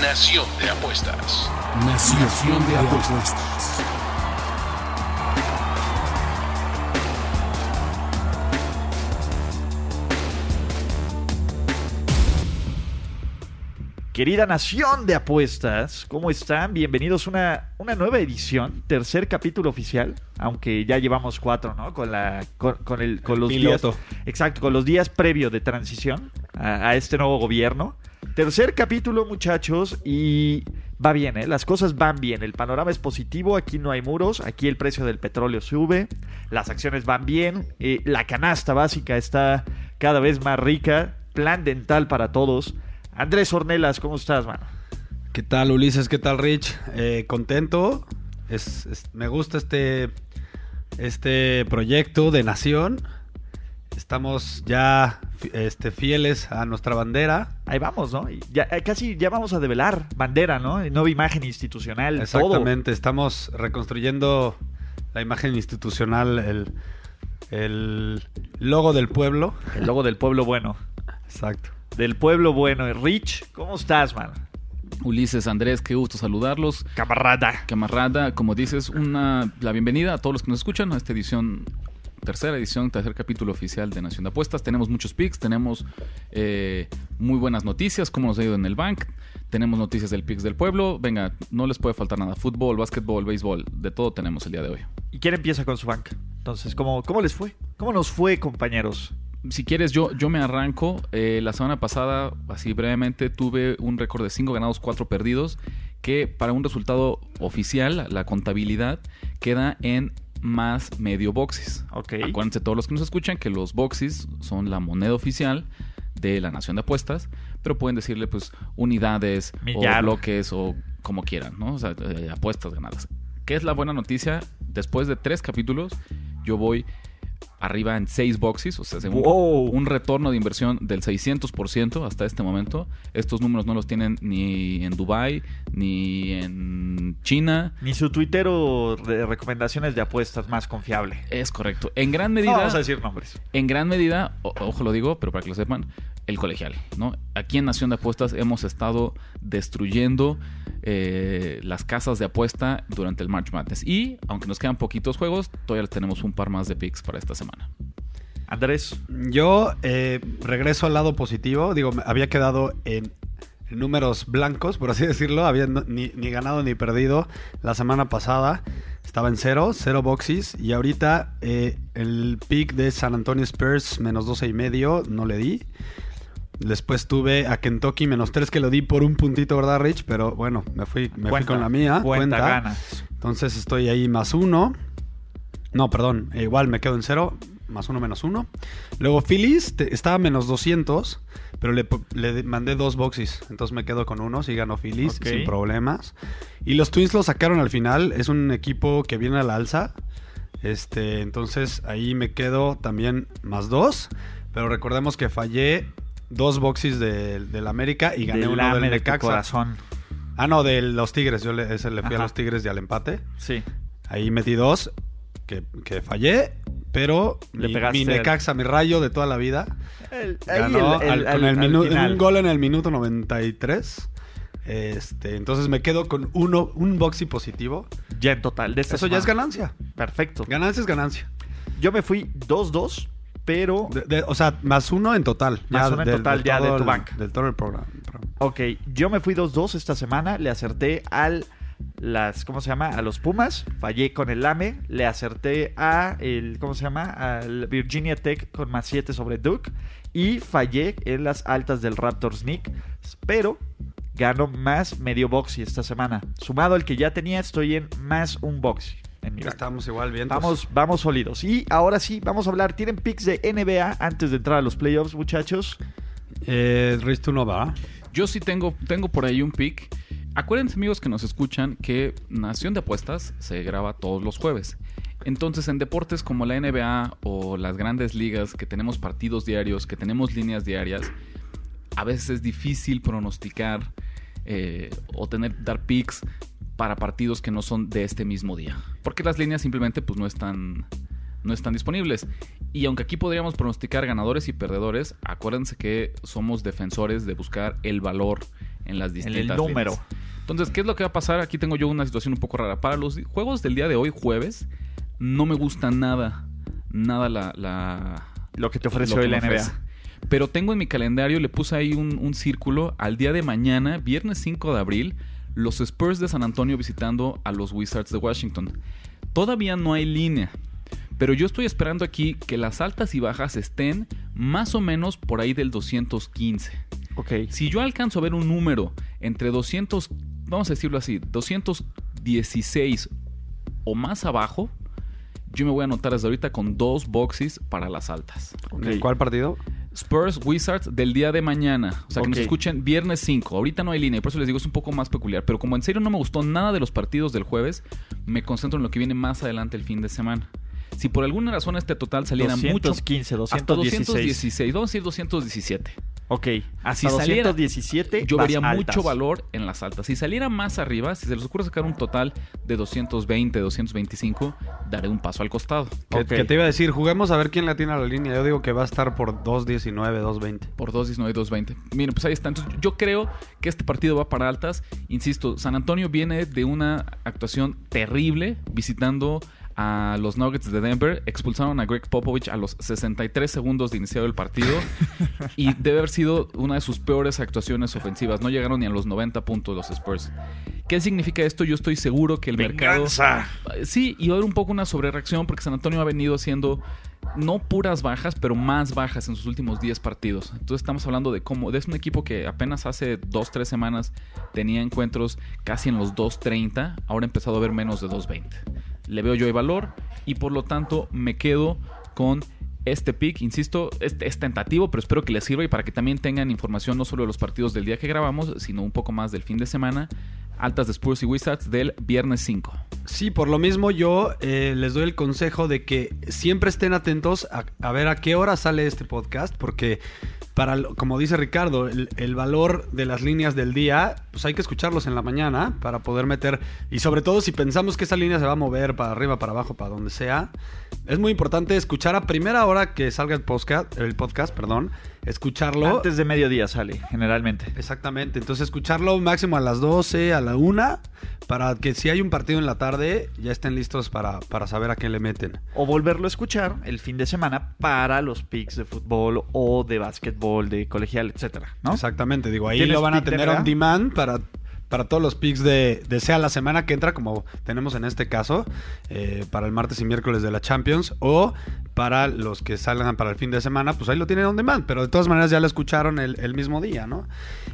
Nación de Apuestas. Nación de apuestas. Querida nación de apuestas, ¿cómo están? Bienvenidos a una, una nueva edición, tercer capítulo oficial, aunque ya llevamos cuatro, ¿no? Con, la, con, con el, con los piloto. días. Exacto, con los días previo de transición a, a este nuevo gobierno. Tercer capítulo, muchachos, y va bien, ¿eh? Las cosas van bien, el panorama es positivo, aquí no hay muros, aquí el precio del petróleo sube, las acciones van bien, eh, la canasta básica está cada vez más rica, plan dental para todos. Andrés Ornelas, ¿cómo estás, mano? ¿Qué tal, Ulises? ¿Qué tal, Rich? Eh, contento. Me gusta este, este proyecto de nación. Estamos ya este, fieles a nuestra bandera. Ahí vamos, ¿no? Ya, eh, casi ya vamos a develar bandera, ¿no? Nueva imagen institucional, Exactamente. Estamos reconstruyendo la imagen institucional, el, el logo del pueblo. El logo del pueblo bueno. Exacto. Del pueblo bueno. Rich, ¿cómo estás, man? Ulises, Andrés, qué gusto saludarlos. Camarada. Camarada, como dices, una, la bienvenida a todos los que nos escuchan a esta edición, tercera edición, tercer capítulo oficial de Nación de Apuestas. Tenemos muchos picks, tenemos eh, muy buenas noticias, cómo nos ha ido en el bank. Tenemos noticias del picks del pueblo. Venga, no les puede faltar nada. Fútbol, básquetbol, béisbol, de todo tenemos el día de hoy. ¿Y quién empieza con su banca? Entonces, ¿cómo, ¿cómo les fue? ¿Cómo nos fue, compañeros? Si quieres, yo, yo me arranco. Eh, la semana pasada, así brevemente, tuve un récord de 5 ganados, 4 perdidos, que para un resultado oficial, la contabilidad, queda en más medio boxes. Ok. Acuérdense todos los que nos escuchan que los boxes son la moneda oficial de la nación de apuestas, pero pueden decirle pues unidades Millar. o bloques o como quieran, ¿no? O sea, eh, apuestas ganadas. ¿Qué es la buena noticia? Después de tres capítulos, yo voy arriba en seis boxes, o sea, según Wow. un retorno de inversión del 600% hasta este momento. Estos números no los tienen ni en Dubai ni en China. Ni su tuitero de recomendaciones de apuestas más confiable. Es correcto. En gran No medida, vamos a decir nombres. en gran medida, o- ojo lo digo, pero para que lo sepan, el colegial, ¿no? Aquí en Nación de Apuestas hemos estado destruyendo eh, las casas de apuesta durante el March Madness. Y, aunque nos quedan poquitos juegos, todavía tenemos un par más de picks para esta semana. Andrés, Yo eh, regreso al lado positivo. Digo, había quedado en, números blancos, por así decirlo. Había ni ganado ni perdido la semana pasada. Estaba en cero, cero boxes. Y ahorita eh, el pick de San Antonio Spurs menos 12 y medio no le di. Después tuve a Kentucky menos 3 que lo di por un puntito, ¿verdad, Rich? Pero bueno, me fui, me fui con la mía. cuenta, cuenta. ganas. Entonces estoy ahí más uno. No, perdón, eh, igual me quedo en cero, más uno menos uno. Luego Phillies estaba menos 200, pero le, le mandé dos boxes, entonces me quedo con uno, sí ganó Phillies sin problemas. Y los Twins lo sacaron al final, es un equipo que viene a la alza. Este, entonces ahí me quedo también más dos, pero recordemos que fallé dos boxes del del América y gané uno del de tu Necaxa. corazón. Ah, no, de los Tigres, yo le, ese le fui Ajá. a los Tigres y al empate. Sí. Ahí metí dos que, que fallé, pero Le mi, pegaste mi al- Necaxa, mi rayo de toda la vida, El- ganó el- el- al- con al- minu- un gol en el minuto 93. Este, entonces me quedo con uno, un boxy positivo. Ya en total. De esta Eso ya es ganancia. Perfecto. Ganancia es ganancia. Yo me fui 2-2, pero... De- de- o sea, más uno en total. Más uno en total ya de tu el- banca. Del todo el programa. Ok, yo me fui 2-2 esta semana, le acerté al las ¿cómo se llama? a los Pumas, fallé con el Lame, le acerté a el ¿cómo se llama? al Virginia Tech con más 7 sobre Duke y fallé en las altas del Raptors Nick, pero gano más medio boxy esta semana. Sumado al que ya tenía, estoy en más un boxy. En banca. Estamos igual bien. Vamos, vamos sólidos. Y ahora sí, vamos a hablar. ¿Tienen picks de NBA antes de entrar a los playoffs, muchachos? Eh, Riz, tú no va. Yo sí tengo, tengo por ahí un pick. Acuérdense, amigos que nos escuchan, que Nación de Apuestas se graba todos los jueves. Entonces, en deportes como la NBA o las grandes ligas, que tenemos partidos diarios, que tenemos líneas diarias, a veces es difícil pronosticar eh, o tener dar picks para partidos que no son de este mismo día. Porque las líneas simplemente pues, no, están, no están disponibles. Y aunque aquí podríamos pronosticar ganadores y perdedores, acuérdense que somos defensores de buscar el valor en las En distintas el número. líneas. Entonces, ¿qué es lo que va a pasar? Aquí tengo yo una situación un poco rara. Para los juegos del día de hoy, jueves, no me gusta nada, nada la... la Lo que te que hoy la NBA. ofrece. Pero tengo en mi calendario, le puse ahí un, un círculo al día de mañana, viernes 5 de abril, los Spurs de San Antonio visitando a los Wizards de Washington. Todavía no hay línea, pero yo estoy esperando aquí que las altas y bajas estén más o menos por ahí del 215. Ok. Si yo alcanzo a ver un número entre 200, vamos a decirlo así, 216 o más abajo, yo me voy a anotar desde ahorita con dos boxes para las altas. ok. ¿En cuál partido? Spurs Wizards del día de mañana. O sea, que nos escuchen viernes 5. Ahorita no hay línea, y por eso les digo, es un poco más peculiar. Pero como en serio no me gustó nada de los partidos del jueves, me concentro en lo que viene más adelante el fin de semana. Si por alguna razón este total saliera mucho. 215, Hasta 216. 216, vamos a decir 217. Ok. Hasta Si saliera- 217 Yo vería altas. mucho valor en las altas. Si saliera más arriba, si se les ocurre sacar un total de 220, 225, daré un paso al costado. Que, te iba a decir, juguemos a ver quién la tiene a la línea. Yo digo que va a estar por 2.19, 2.20. Por 2.19 y 2.20. Miren, pues ahí está. Entonces, yo creo que este partido va para altas. Insisto, San Antonio viene de una actuación terrible visitando a los Nuggets de Denver. Expulsaron a Greg Popovich a los 63 segundos de iniciado el partido. y debe haber sido una de sus peores actuaciones ofensivas. No llegaron ni a los 90 puntos los Spurs. ¿Qué significa esto? Yo estoy seguro que el mercado... Venganza. Sí, y va a haber un poco una sobrereacción porque San Antonio ha venido haciendo no puras bajas, pero más bajas en sus últimos 10 partidos. Entonces estamos hablando de cómo es un equipo que apenas hace 2 3 semanas tenía encuentros casi en los 2.30, ahora ha empezado a ver menos de 2.20. Le veo yo el valor y por lo tanto me quedo con este pick, insisto, es, es tentativo, pero espero que les sirva y para que también tengan información no solo de los partidos del día que grabamos, sino un poco más del fin de semana. Altas de Spurs y Wizards del viernes 5. Sí, por lo mismo yo eh, les doy el consejo de que siempre estén atentos a ver a qué hora sale este podcast, porque para, como dice Ricardo, el, el valor de las líneas del día, pues hay que escucharlos en la mañana para poder meter, y sobre todo si pensamos que esa línea se va a mover para arriba, para abajo, para donde sea, es muy importante escuchar a primera hora que salga el podcast, el podcast, perdón, escucharlo. Antes de mediodía sale, generalmente. Exactamente, entonces escucharlo máximo a las 12, a la 1, para que si hay un partido en la tarde ya estén listos para, para saber a qué le meten. O volverlo a escuchar el fin de semana para los picks de fútbol o de básquetbol, de colegial, etcétera, ¿no? Exactamente, digo, ahí ¿Tienes lo van a tener on demand para, para todos los picks de, de sea la semana que entra, como tenemos en este caso, eh, para el martes y miércoles de la Champions, o para los que salgan para el fin de semana, pues ahí lo tienen on demand, pero de todas maneras ya lo escucharon el, el mismo día, ¿no?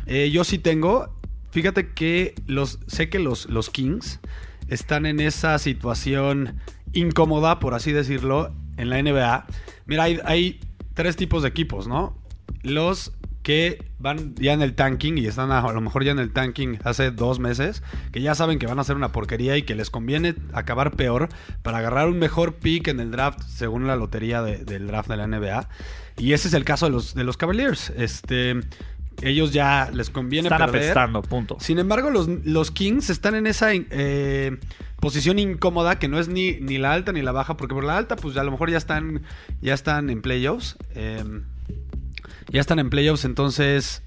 Eh, yo sí tengo, fíjate que los, sé que los, los Kings están en esa situación incómoda, por así decirlo, en la NBA. Mira, hay, hay tres tipos de equipos, ¿no? Los que van ya en el tanking y están a, a lo mejor ya en el tanking hace dos meses, que ya saben que van a hacer una porquería y que les conviene acabar peor para agarrar un mejor pick en el draft según la lotería de- del draft de la NBA. Y ese es el caso de los, de los Cavaliers. Este, ellos ya les conviene Están perder. apestando, punto. Sin embargo, los, los Kings están en esa eh, posición incómoda que no es ni, ni la alta ni la baja, porque por la alta, pues a lo mejor ya están, ya están en playoffs. eh, ya están en playoffs, entonces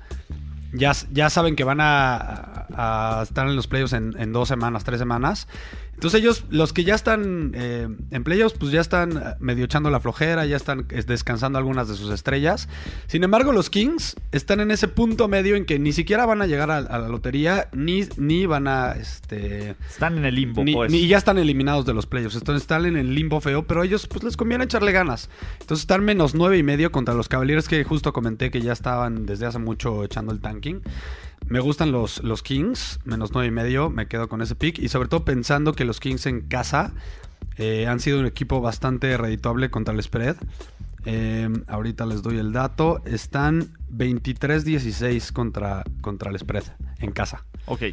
ya, ya saben que van a, estar en los playoffs en dos semanas, tres semanas. Entonces ellos, los que ya están eh, en playoffs, pues ya están eh, medio echando la flojera, ya están eh, descansando algunas de sus estrellas. Sin embargo, los Kings están en ese punto medio en que ni siquiera van a llegar a, a la lotería, ni, ni van a... Este, Están en el limbo, ni, pues. ni ya están eliminados de los playoffs. Entonces están en el limbo feo, pero a ellos pues les conviene echarle ganas. Entonces están menos nueve y medio contra los Cavaliers que justo comenté que ya estaban desde hace mucho echando el tanking. Me gustan los, los Kings, menos nueve y medio, me quedo con ese pick. Y sobre todo pensando que los Kings en casa eh, han sido un equipo bastante redituable contra el spread. Eh, ahorita les doy el dato. Están 23-16 contra, contra el spread en casa. Ok.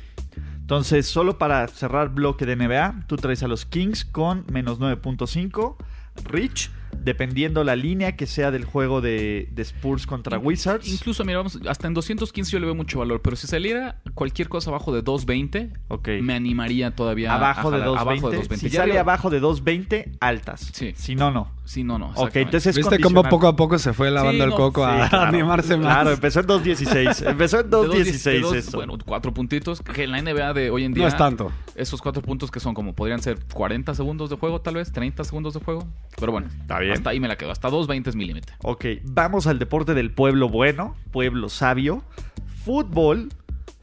Entonces, solo para cerrar bloque de NBA, tú traes a los Kings con menos 9.5. Rich, dependiendo la línea que sea del juego de, de Spurs contra Wizards. Incluso, mira, vamos, hasta en 215 yo le veo mucho valor, pero si saliera cualquier cosa abajo de 220, Ok. me animaría todavía abajo, a de jalar- 220. abajo de 220. Si Ya sale digo- abajo de 220, altas. Sí. Si no, no. Sí, no, no. Ok, entonces es ¿Viste cómo poco a poco se fue lavando Sí, el no, coco a Sí, claro. animarse más? Claro, empezó en 2.16. Empezó en De dos- 2.16 de dos- eso. Bueno, cuatro puntitos. Que en la NBA de hoy en día. No es tanto. Esos cuatro puntos que son como podrían ser 40 segundos de juego, tal vez, 30 segundos de juego. Pero bueno, Está bien. hasta ahí me la quedo. Hasta 2.20 es mi límite. Ok, vamos al deporte del pueblo bueno, pueblo sabio. Fútbol.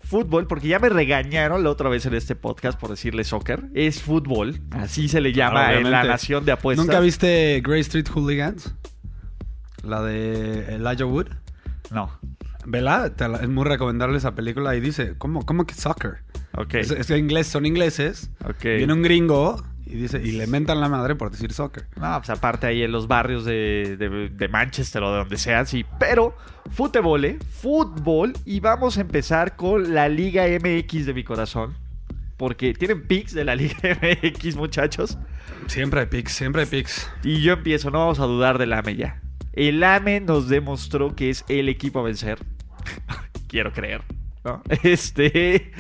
Fútbol, porque ya me regañaron la otra vez en este podcast por decirle soccer. Es fútbol, así se le llama Claro, en la nación de apuestas. ¿Nunca viste Grey Street Hooligans? La de Elijah Wood. No. Vela, es muy recomendable esa película y dice, ¿cómo, cómo que soccer? Ok. Es, es inglés, son ingleses. Ok. Viene un gringo y dice y le mentan la madre por decir soccer. No, pues aparte ahí en los barrios de, de- de Manchester o de donde sea, sí. Pero, fútbol, ¿eh? Fútbol. Y vamos a empezar con la Liga MX de mi corazón. Porque tienen picks de la Liga MX, muchachos. Siempre hay picks, siempre hay picks. Y yo empiezo, no vamos a dudar del AME ya. El AME nos demostró que es el equipo a vencer. Quiero creer. ¿no? Este.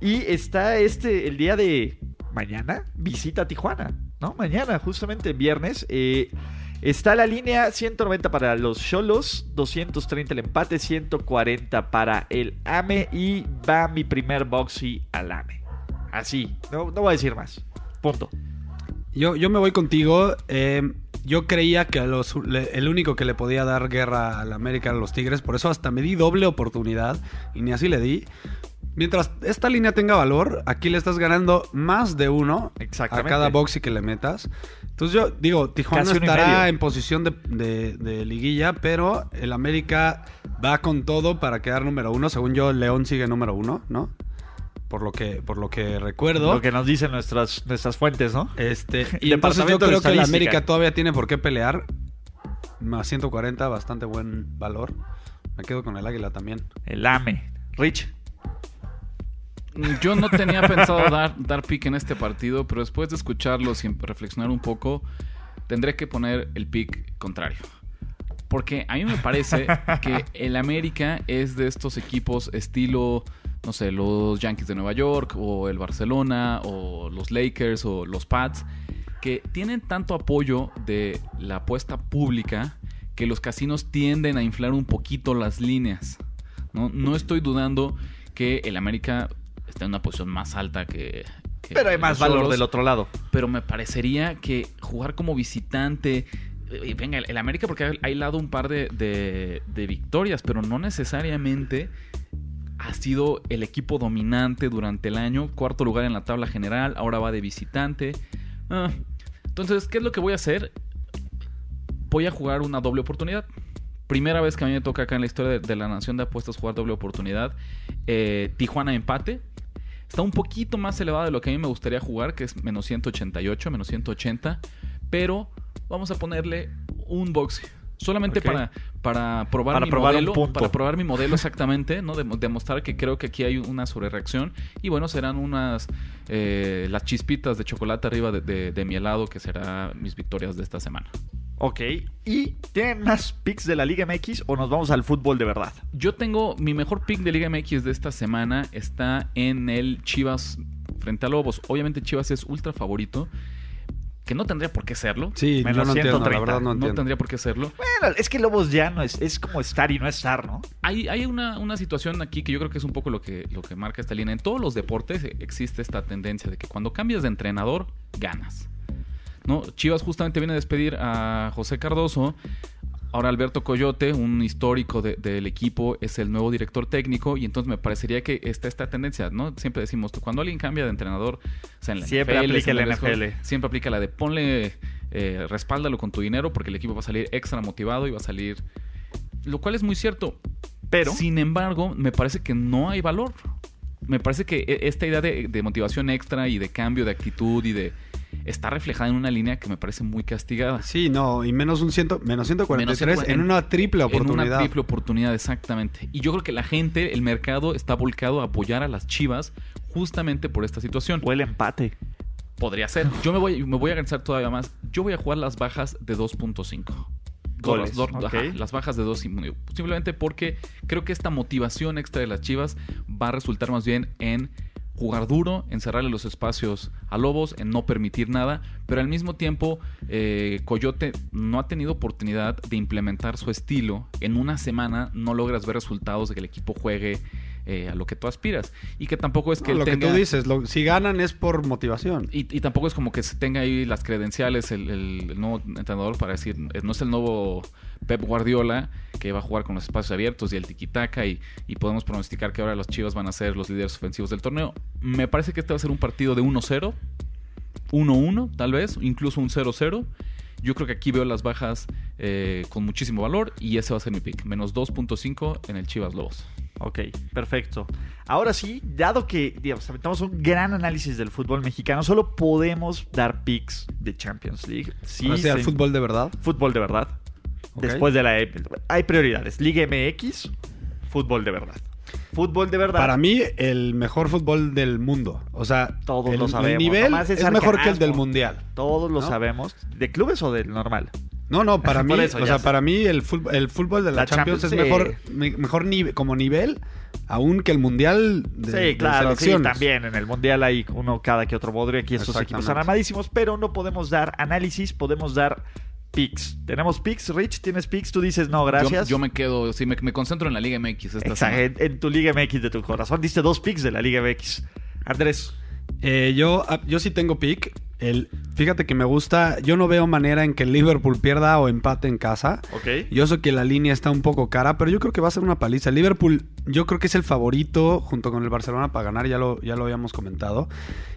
Y está este, el día de mañana, visita Tijuana. ¿No? Mañana, justamente viernes. eh, está la línea 190 para los Cholos, 230 el empate, 140 para el AME. Y va mi primer boxy al AME. Así, no, no voy a decir más. Punto. Yo, yo me voy contigo. eh, yo creía que los- el único que le podía dar guerra al América eran los Tigres. Por eso hasta me di doble oportunidad. Y ni así le di. Mientras esta línea tenga valor, aquí le estás ganando más de uno a cada boxy que le metas. Entonces yo digo, Tijuana Casi estará en posición de, de- de liguilla, pero el América va con todo para quedar número uno. Según yo, León sigue número uno, ¿no? Por lo que, por lo que recuerdo. Lo que nos dicen nuestras, nuestras fuentes, ¿no? Este, y entonces yo creo que el. América todavía tiene por qué pelear. Más 140, bastante buen valor. Me quedo con el Águila también. El AME. Rich. Yo no tenía pensado dar, dar pick en este partido, pero después de escucharlos y reflexionar un poco, tendré que poner el pick contrario. Porque a mí me parece que el América es de estos equipos estilo, no sé, los Yankees de Nueva York, o el Barcelona, o los Lakers, o los Pats, que tienen tanto apoyo de la apuesta pública que los casinos tienden a inflar un poquito las líneas. No, no estoy dudando que el América está en una posición más alta que... que Pero hay más valor del otro lado. Pero me parecería que jugar como visitante... eh, Venga, el, el América porque ha, ha hilado un par de, de- de victorias, pero no necesariamente ha sido el equipo dominante durante el año. Cuarto lugar en la tabla general, ahora va de visitante. Ah, entonces, ¿qué es lo que voy a hacer? Voy a jugar una doble oportunidad. Primera vez que a mí me toca acá en la historia de, de la Nación de Apuestas jugar doble oportunidad. Eh, Tijuana empate. Está un poquito más elevado de lo que a mí me gustaría jugar, que es menos 188, menos 180. Pero vamos a ponerle un box. Solamente para, para probar Para mi probar un modelo. punto. Para probar mi modelo exactamente, ¿no? Dem- demostrar que creo que aquí hay una sobrereacción. Y bueno, serán unas eh, las chispitas de chocolate arriba de, de- de mi helado, que será mis victorias de esta semana. Ok. ¿Y tienen más picks de la Liga MX o nos vamos al fútbol de verdad? Yo tengo mi mejor pick de Liga MX de esta semana está en el Chivas frente a Lobos. Obviamente Chivas es ultra favorito, que no tendría por qué serlo. Sí, Menos no entiendo, la 130. verdad no No entiendo. tendría por qué serlo. Bueno, es que Lobos ya no es, es como estar y no estar, ¿no? Hay, hay una, una situación aquí que yo creo que es un poco lo que, lo que marca esta línea. En todos los deportes existe esta tendencia de que cuando cambias de entrenador, ganas. ¿No? Chivas justamente viene a despedir a José Cardoso. Ahora Alberto Coyote, un histórico de- del equipo, es el nuevo director técnico y entonces me parecería que está esta tendencia, ¿no? Siempre decimos, cuando alguien cambia de entrenador, o sea, en la Siempre NFL, aplica la NFL. siempre aplica la de ponle, eh, respáldalo con tu dinero porque el equipo va a salir extra motivado y va a salir... Lo cual es muy cierto. Pero Sin embargo, me parece que no hay valor. Me parece que e- esta idea de, de motivación extra y de cambio de actitud y de está reflejada en una línea que me parece muy castigada. Sí, no, y menos un ciento, menos 143 Menos 140 en una triple En oportunidad. una triple oportunidad, exactamente. Y yo creo que la gente, el mercado, está volcado a apoyar a las Chivas justamente por esta situación. O el empate. Podría ser. Yo me voy, me voy a organizar todavía más. Yo voy a jugar las bajas de 2.5. Goles, Dos- dos- ok. ajá, las bajas de 2 Simplemente porque creo que esta motivación extra de las Chivas va a resultar más bien en jugar duro, en cerrarle los espacios a Lobos, en no permitir nada, pero al mismo tiempo eh, Coyote no ha tenido oportunidad de implementar su estilo. En una semana no logras ver resultados de que el equipo juegue eh, a lo que tú aspiras. Y que tampoco es que No, lo tenga- que tú dices, lo- si ganan es por motivación. y, y tampoco es como que se tenga ahí las credenciales el, el- el nuevo entrenador para decir, eh, no es el nuevo Pep Guardiola que va a jugar con los espacios abiertos y el tiquitaca y, y podemos pronosticar que ahora los Chivas van a ser los líderes ofensivos del torneo. Me parece que este va a ser un partido de 1-0, 1-1 tal vez, incluso un 0-0. Yo creo que aquí veo las bajas eh, con muchísimo valor y ese va a ser mi pick. Menos 2.5 en el Chivas Lobos. Ok, perfecto. Ahora sí, dado que digamos, aventamos un gran análisis del fútbol mexicano, solo podemos dar picks de Champions League. Sí, Ahora sí, al se- fútbol de verdad. fútbol de verdad. Después de la... E, Hay prioridades. Liga MX, fútbol de verdad. Fútbol de verdad. Para mí, el mejor fútbol del mundo. O sea, Todos el, lo el sabemos, nivel nomás es es mejor que el del mundial. Todos lo sabemos. ¿De clubes o del normal? No, no, para mí, eso, o sea, sé. para mí el fútbol, el fútbol de la, La Champions, Champions, es sí. mejor, me- mejor nive- como nivel aún que el mundial de, sí, de claro, sí, también. En el Mundial hay uno cada que otro bodrio. Aquí estos equipos están armadísimos, pero no podemos dar análisis, podemos dar picks. ¿Tenemos picks, Rich? ¿Tienes picks? Tú dices no, Yo, gracias. yo me quedo, sí, me, me concentro en la Liga MX esta Exacto, semana. en, en tu Liga MX de tu corazón. Diste dos picks de la Liga MX. Andrés. Eh, yo, ah, yo sí tengo pick. El, fíjate que me gusta. Yo no veo manera en que el Liverpool pierda o empate en casa. Ok. Yo sé que la línea está un poco cara, pero yo creo que va a ser una paliza. El Liverpool, yo creo que es el favorito junto con el Barcelona para ganar, ya lo, ya lo habíamos comentado.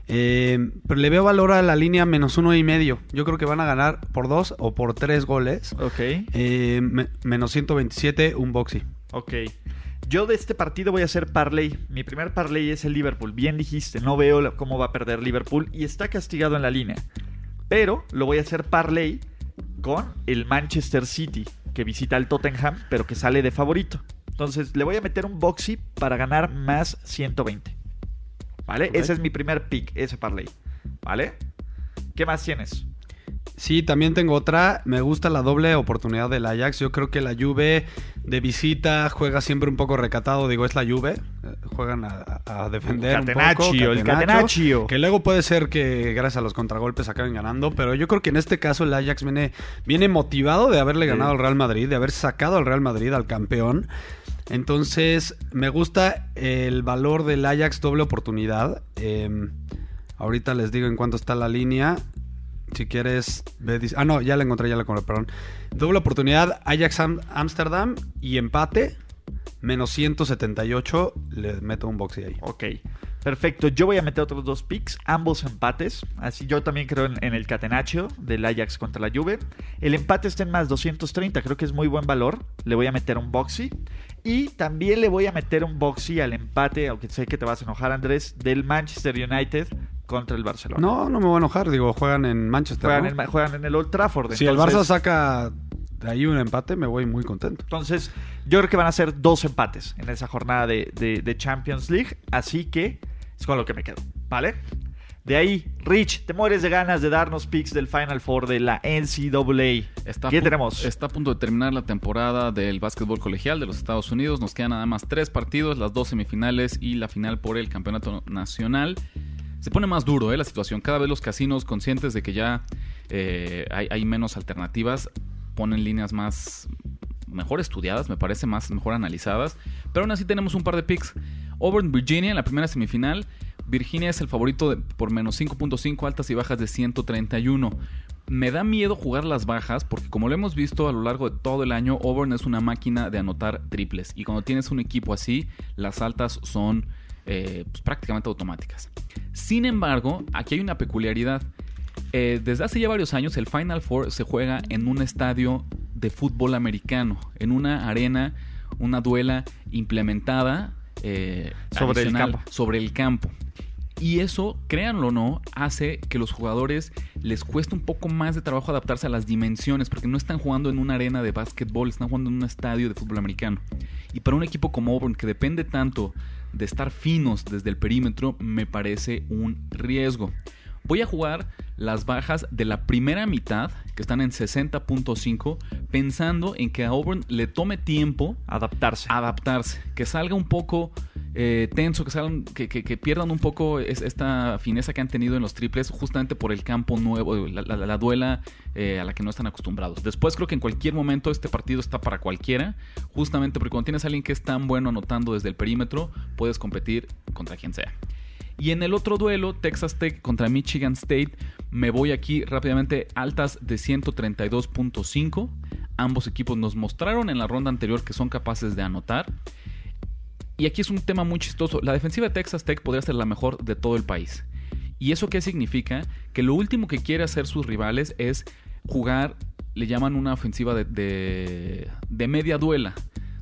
Eh, pero le veo valor a la línea menos uno y medio. Yo creo que van a ganar por dos o por tres goles. Ok. Eh, me- menos 127, un boxy. Ok. Yo de este partido voy a hacer parlay. Mi primer parlay es el Liverpool. Bien dijiste, no veo cómo va a perder Liverpool y está castigado en la línea. Pero lo voy a hacer parlay con el Manchester City, que visita al Tottenham, pero que sale de favorito. Entonces le voy a meter un boxy para ganar más 120. ¿Vale? Ese es mi primer pick, ese parlay. ¿Vale? ¿Qué más tienes? Sí, también tengo otra. Me gusta la doble oportunidad del Ajax. Yo creo que la Juve de visita juega siempre un poco recatado. Digo, es la Juve. Eh, Juegan a, a defender un poco. Catenaccio, el Catenaccio. Que luego puede ser que gracias a los contragolpes acaben ganando. Pero yo creo que en este caso el Ajax viene, viene motivado de haberle Sí. ganado al Real Madrid, de haber sacado al Real Madrid, al campeón. Entonces, me gusta el valor del Ajax doble oportunidad. Eh, ahorita les digo en cuánto está la línea. Si quieres, ah, no, ya la encontré, ya la encontré, perdón. Doble oportunidad, Ajax Am- Amsterdam y empate, menos 178, le meto un boxy ahí. Ok, perfecto. Yo voy a meter otros dos picks, ambos empates. Así yo también creo en, en el catenaccio del Ajax contra la Juve. El empate está en más 230, creo que es muy buen valor. Le voy a meter un boxy. Y también le voy a meter un boxy al empate, aunque sé que te vas a enojar, Andrés, del Manchester United contra el Barcelona. No, no me voy a enojar, digo, juegan en Manchester. Juegan, ¿no? en, juegan en el Old Trafford. si el Barça entonces- saca de ahí un empate, me voy muy contento. Entonces, yo creo que van a ser dos empates en esa jornada de, de- de Champions League. Así que es con lo que me quedo. ¿Vale? De ahí, Rich, te mueres de ganas de darnos picks del Final Four de la NCAA. Está ¿Qué tenemos? Está a punto de terminar la temporada del básquetbol colegial de los Estados Unidos. Nos quedan nada más tres partidos, las dos semifinales y la final por el campeonato nacional. Se pone más duro ¿eh? la situación. Cada vez los casinos, conscientes de que ya eh, hay, menos alternativas, ponen líneas más mejor estudiadas, me parece más mejor analizadas. Pero aún así tenemos un par de picks. Auburn, Virginia, en la primera semifinal. Virginia es el favorito de- por menos 5.5 altas y bajas de 131. Me da miedo jugar las bajas porque como lo hemos visto a lo largo de todo el año, Auburn es una máquina de anotar triples. Y cuando tienes un equipo así, las altas son eh, pues, prácticamente automáticas. Sin embargo, aquí hay una peculiaridad. Eh, desde hace ya varios años el Final Four se juega en un estadio de fútbol americano, en una arena, una duela implementada eh, Sobre el campo. sobre el campo. Y eso, créanlo o no, hace que los jugadores les cueste un poco más de trabajo adaptarse a las dimensiones, porque no están jugando en una arena de básquetbol, están jugando en un estadio de fútbol americano. Y para un equipo como Auburn, que depende tanto de estar finos desde el perímetro, me parece un riesgo. Voy a jugar las bajas de la primera mitad, que están en 60.5, pensando en que a Auburn le tome tiempo Adaptarse. adaptarse, que salga un poco eh, tenso, que, salgan, que, pierdan un poco es- esta fineza que han tenido en los triples, justamente por el campo nuevo, la duela eh, a la que no están acostumbrados. Después creo que en cualquier momento este partido está para cualquiera, justamente porque cuando tienes a alguien que es tan bueno anotando desde el perímetro, puedes competir contra quien sea. Y en el otro duelo, Texas Tech contra Michigan State, me voy aquí rápidamente altas de 132.5. Ambos equipos nos mostraron en la ronda anterior que son capaces de anotar. Y aquí es un tema muy chistoso. La defensiva de Texas Tech podría ser la mejor de todo el país. ¿Y eso qué significa? Que lo último que quiere hacer sus rivales es jugar, le llaman una ofensiva de, de, de media duela.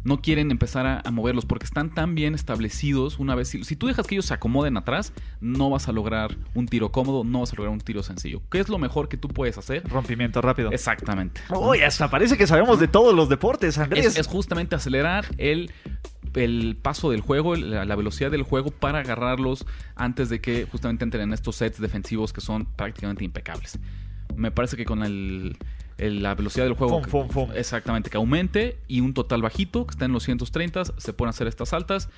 No quieren empezar a, a moverlos porque están tan bien establecidos una vez. Si, si tú dejas que ellos se acomoden atrás, no vas a lograr un tiro cómodo, no vas a lograr un tiro sencillo. ¿Qué es lo mejor que tú puedes hacer? Rompimiento rápido. Exactamente. Uy, hasta parece que sabemos de todos los deportes, Andrés. Es, es justamente acelerar el, el paso del juego, la, la velocidad del juego para agarrarlos antes de que justamente entren en estos sets defensivos que son prácticamente impecables. Me parece que con el, el- la velocidad del juego, Fum, fum, fum. exactamente, que aumente y un total bajito, que está en los 130, se pueden hacer estas altas.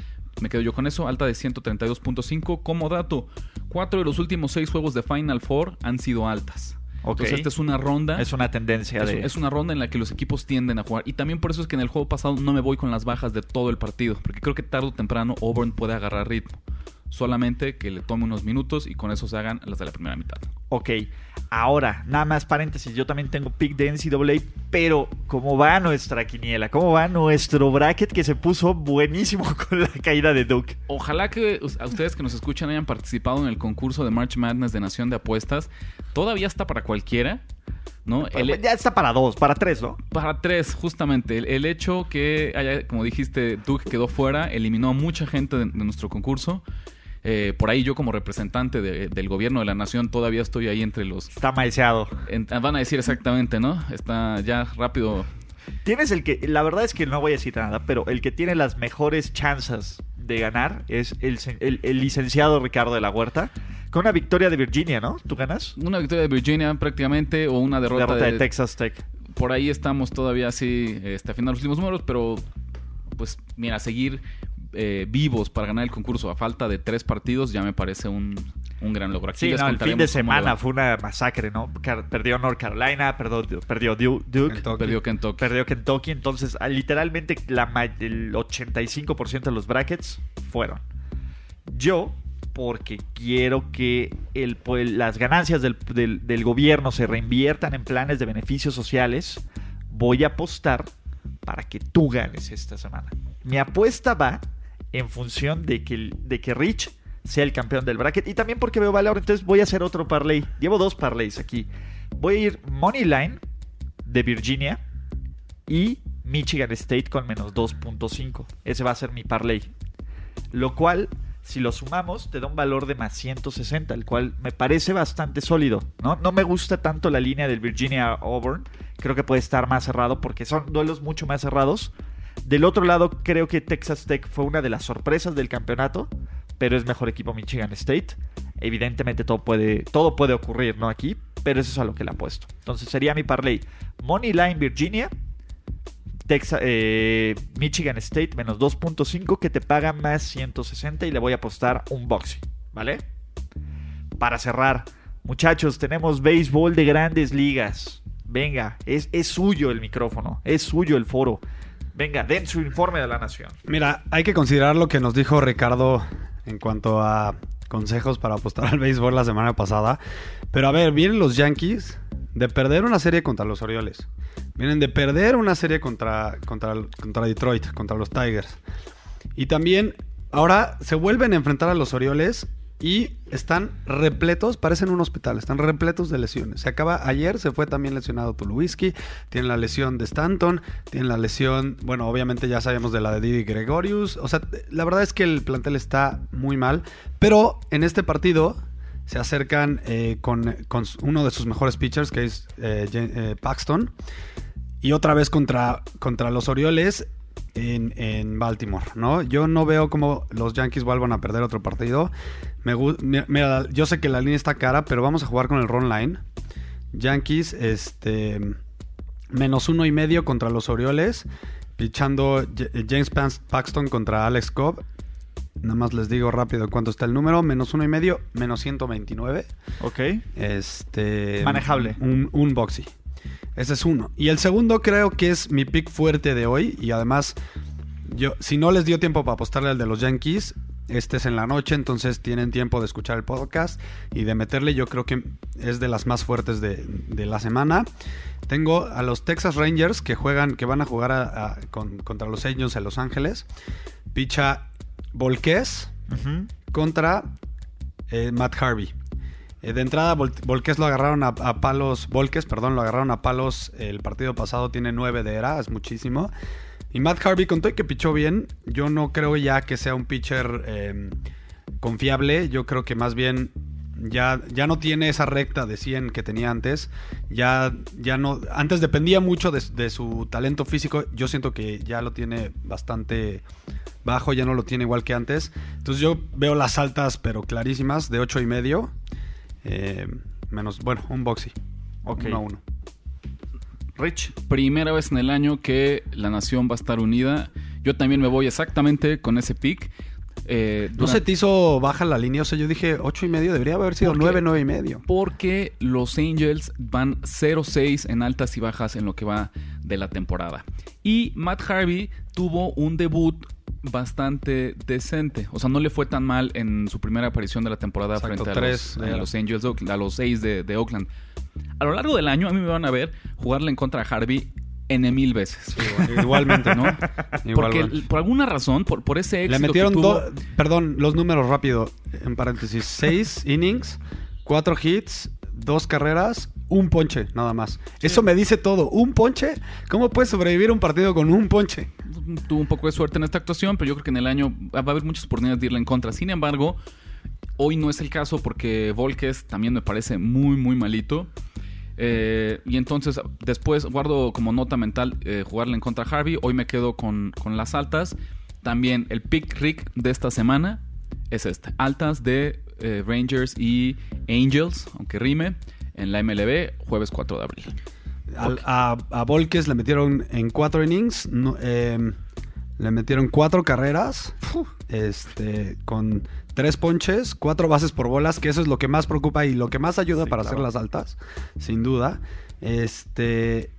Me quedo yo con eso, alta de 132.5. Como dato, cuatro de los últimos seis juegos de Final Four han sido altas. Entonces, esta es una ronda. Es una tendencia Es, de... es una ronda en la que los equipos tienden a jugar. Y también por eso es que en el juego pasado no me voy con las bajas de todo el partido. Porque creo que tarde o temprano Auburn puede agarrar ritmo. Solamente que le tome unos minutos y con eso se hagan las de la primera mitad. Ok, ahora, nada más paréntesis, yo también tengo pick de NCAA, pero ¿cómo va nuestra quiniela? ¿Cómo va nuestro bracket que se puso buenísimo con la caída de Duke? Ojalá que a ustedes que nos escuchan hayan participado en el concurso de March Madness de Nación de Apuestas. Todavía está para cualquiera. ¿no? El- ya está para dos, para tres, ¿no? Para tres, justamente. El, el hecho que haya, como dijiste, Duke quedó fuera, eliminó a mucha gente de, de nuestro concurso. Eh, por ahí yo como representante de- del gobierno de la nación todavía estoy ahí entre los... Está maiceado. en- van a decir exactamente, ¿no? Está ya rápido. Tienes el que, la verdad es que no voy a decir nada, pero el que tiene las mejores chances de ganar es el, sen- el- el licenciado Ricardo de la Huerta, con una victoria de Virginia, ¿no? ¿Tú ganas? Una victoria de Virginia prácticamente o una derrota, Derrota de de, Texas Tech. Por ahí estamos todavía así, este, afinando los últimos números, pero pues mira, seguir eh, vivos para ganar el concurso a falta de tres partidos ya me parece un, un gran logro. Aquí Sí, les no, el fin de semana fue una masacre, ¿no? Car- Perdió North Carolina, perdió, perdió Du- Duke, Kentucky. Perdió Kentucky. perdió Kentucky, entonces ah, literalmente la, el 85% de los brackets fueron. Yo, porque quiero que el, pues, las ganancias del, del- del gobierno se reinviertan en planes de beneficios sociales, voy a apostar para que tú ganes esta semana. Mi apuesta va en función de que, de que Rich sea el campeón del bracket y también porque veo valor, entonces voy a hacer otro parlay. Llevo dos parlays aquí. Voy a ir Money Line de Virginia y Michigan State con menos 2.5. Ese va a ser mi parlay. Lo cual, si lo sumamos, te da un valor de más 160, el cual me parece bastante sólido. No, no me gusta tanto la línea del Virginia Auburn. Creo que puede estar más cerrado porque son duelos mucho más cerrados. Del otro lado, creo que Texas Tech fue una de las sorpresas del campeonato, pero es mejor equipo Michigan State. Evidentemente todo puede, todo puede ocurrir, ¿no? Aquí, pero eso es a lo que le apuesto. Entonces sería mi parlay. Money Line Virginia, Texas, eh, Michigan State menos 2.5 que te paga más 160 y le voy a apostar un boxing, ¿vale? Para cerrar, muchachos, tenemos béisbol de grandes ligas. Venga, es, es suyo el micrófono, es suyo el foro. Venga, den su informe de la nación. Mira, hay que considerar lo que nos dijo Ricardo en cuanto a consejos para apostar al béisbol la semana pasada. Pero a ver, vienen los Yankees de perder una serie contra los Orioles. Vienen de perder una serie contra, contra, contra Detroit, contra los Tigers. Y también ahora se vuelven a enfrentar a los Orioles Y están repletos, parecen un hospital, están repletos de lesiones. Se acaba ayer, se fue también lesionado Tulowitzki, tiene la lesión de Stanton, tiene la lesión, bueno, obviamente ya sabemos de la de Didi Gregorius. O sea, la verdad es que el plantel está muy mal, pero en este partido se acercan eh, con, uno de sus mejores pitchers, que es eh, eh, Paxton. Y otra vez contra, contra los Orioles en, en Baltimore, ¿no? Yo no veo cómo los Yankees vuelvan a perder otro partido. Me mira, yo sé que la línea está cara, pero vamos a jugar con el run line. Yankees, este. Menos uno y medio contra los Orioles. Pichando James Paxton contra Alex Cobb. Nada más les digo rápido cuánto está el número. Menos uno y medio, menos 129. Ok. Este. Manejable. Un, un boxy. Ese es uno. Y el segundo creo que es mi pick fuerte de hoy. Y además, yo, si no les dio tiempo para apostarle al de los Yankees, este es en la noche, entonces tienen tiempo de escuchar el podcast y de meterle. Yo creo que es de las más fuertes de, de la semana. Tengo a los Texas Rangers que juegan, que van a jugar a- a- con- contra los Angels en Los Ángeles. Picha Volquez contra eh, Matt Harvey. Eh, de entrada, Vol- Volquez lo agarraron a, palos. Volquez, perdón, lo agarraron a palos el partido pasado. Tiene 9 de era, es muchísimo. Y Matt Harvey, con todo que pichó bien, yo no creo ya que sea un pitcher eh, confiable. Yo creo que más bien ya, ya no tiene esa recta de 100 que tenía antes. Ya, ya no. Antes dependía mucho de, de su talento físico. Yo siento que ya lo tiene bastante bajo, ya no lo tiene igual que antes. Entonces yo veo las altas, pero clarísimas, de 8 y medio. Eh, menos, bueno, un boxy. Ok. Uno a uno. Rich. Primera vez en el año que la nación va a estar unida. Yo también me voy exactamente con ese pick. Eh, ¿No durante- se te hizo baja la línea? O sea, yo dije 8 y medio, debería haber sido ¿Por qué? 9, 9 y medio. Porque los Angels van 0-6 en altas y bajas en lo que va de la temporada. Y Matt Harvey tuvo un debut bastante decente. O sea, no le fue tan mal en su primera aparición de la temporada Exacto, frente a tres los, de a los Angels, de Oakland- a los 6 de, de Oakland. A lo largo del año, a mí me van a ver jugarle en contra a Harvey N mil veces. Igualmente, ¿no? Porque Igualmente. por alguna razón, por, por ese éxito Le metieron que tuvo, dos, perdón, los números rápido, en paréntesis, 6 innings, 4 hits, 2 carreras, un ponche, nada más. Eso me dice todo, un ponche. ¿Cómo puedes sobrevivir un partido con un ponche? tuvo un poco de suerte en esta actuación, pero yo creo que en el año va a haber muchas oportunidades de irle en contra. Sin embargo, hoy no es el caso porque Volques también me parece muy, muy malito. Eh, y entonces después guardo como nota mental eh, jugarle en contra a Harvey. Hoy me quedo con, con las altas. También el pick Rick de esta semana es este. Altas de eh, Rangers y Angels, aunque rime, en la MLB, jueves 4 de abril. Al- a, a Volques le metieron en 4 innings, no, eh, le metieron 4 carreras, este, con 3 ponches, 4 bases por bolas, que eso es lo que más preocupa y lo que más ayuda Sí, para claro. hacer las altas, sin duda. Este,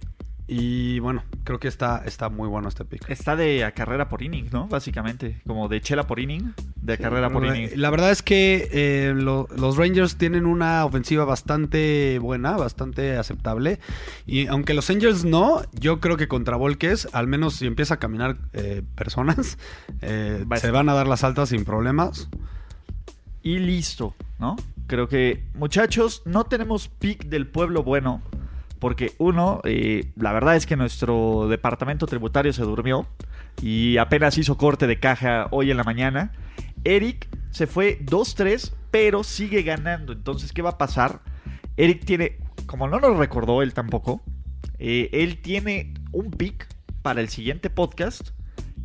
y bueno, creo que está, está muy bueno este pick. Está de a carrera por inning, ¿no? Básicamente. Como de chela por inning. De a carrera por La- inning. La verdad es que eh, lo- los Rangers tienen una ofensiva bastante buena, bastante aceptable. Y aunque los Angels no, yo creo que contra Volques, al menos si empieza a caminar eh, personas, eh, se van a dar las altas sin problemas. Y listo, ¿no? Creo que, muchachos, no tenemos pick del pueblo bueno. Porque uno, eh, la verdad es que nuestro departamento tributario se durmió y apenas hizo corte de caja hoy en la mañana. Eric se fue 2-3, pero sigue ganando. Entonces, ¿qué va a pasar? Eric tiene, como no nos recordó él tampoco, eh, él tiene un pick para el siguiente podcast.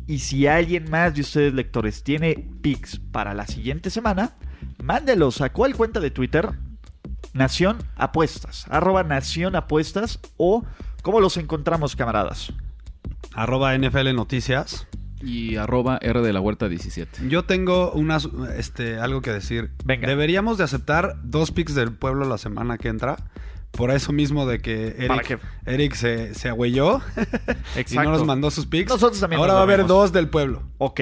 Y si alguien más de ustedes lectores tiene picks para la siguiente semana, mándelos a cuál cuenta de Twitter. Nación Apuestas, arroba Nación Apuestas o cómo los encontramos, camaradas. Arroba NFL Noticias. Y arroba R de la Huerta 17. Yo tengo unas, este, algo que decir. Venga. Deberíamos de aceptar dos picks del pueblo la semana que entra. Por eso mismo de que ¿Para Eric? Eric se, se agüelló y no nos mandó sus picks. Nosotros también Ahora nos va a haber dos del pueblo. Ok,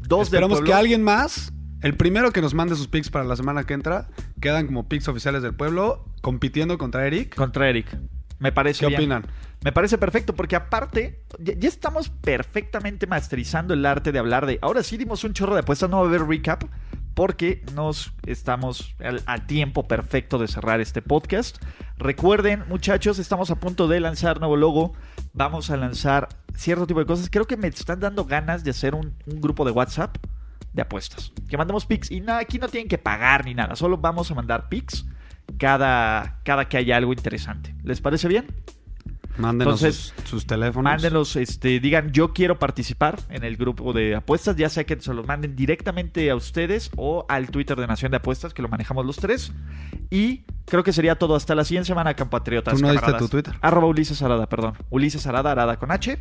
dos del Esperamos pueblo. que alguien más, el primero que nos mande sus picks para la semana que entra, quedan como picks oficiales del pueblo, compitiendo contra Eric. contra Eric. Me parece ¿Qué bien. opinan? Me parece perfecto porque aparte ya, ya estamos perfectamente masterizando el arte de hablar de. Ahora sí dimos un chorro de apuestas, no va a haber recap, porque nos estamos al, al tiempo perfecto de cerrar este podcast. Recuerden, muchachos, estamos a punto de lanzar nuevo logo. Vamos a lanzar cierto tipo de cosas. Creo que me están dando ganas de hacer un, un grupo de WhatsApp de apuestas. Que mandemos pics. Y nada, aquí no tienen que pagar ni nada. Solo vamos a mandar pics cada, cada que haya algo interesante. ¿Les parece bien? Mándenos Entonces, sus, sus teléfonos. Mándenos, este, digan yo quiero participar en el grupo de apuestas, ya sea que se los manden directamente a ustedes o al Twitter de Nación de Apuestas, que lo manejamos los tres. Y creo que sería todo hasta la siguiente semana, compatriotas. ¿Tú no diste camaradas. tu Twitter? Arroba Ulises Arada, perdón. Ulises Arada, Arada con H.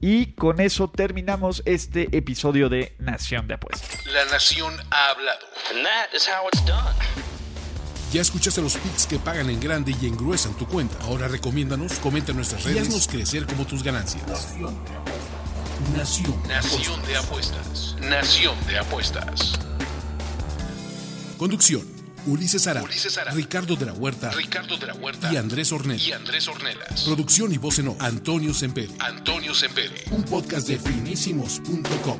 Y con eso terminamos este episodio de Nación de Apuestas. La nación ha hablado. And that is how it's done. Ya escuchaste los picks que pagan en grande y engruesan tu cuenta. Ahora recomiéndanos, comenta en nuestras redes y haznos crecer como tus ganancias. Nación. Nación de apuestas. Nación de apuestas. Conducción. Ulises Arada, Ulises. Ricardo de la Huerta Ricardo de la Huerta y Andrés Ornelas. y Andrés Ornelas. Producción y voz en off, Antonio Semperi. Antonio Sempere. Un podcast de finísimos.com.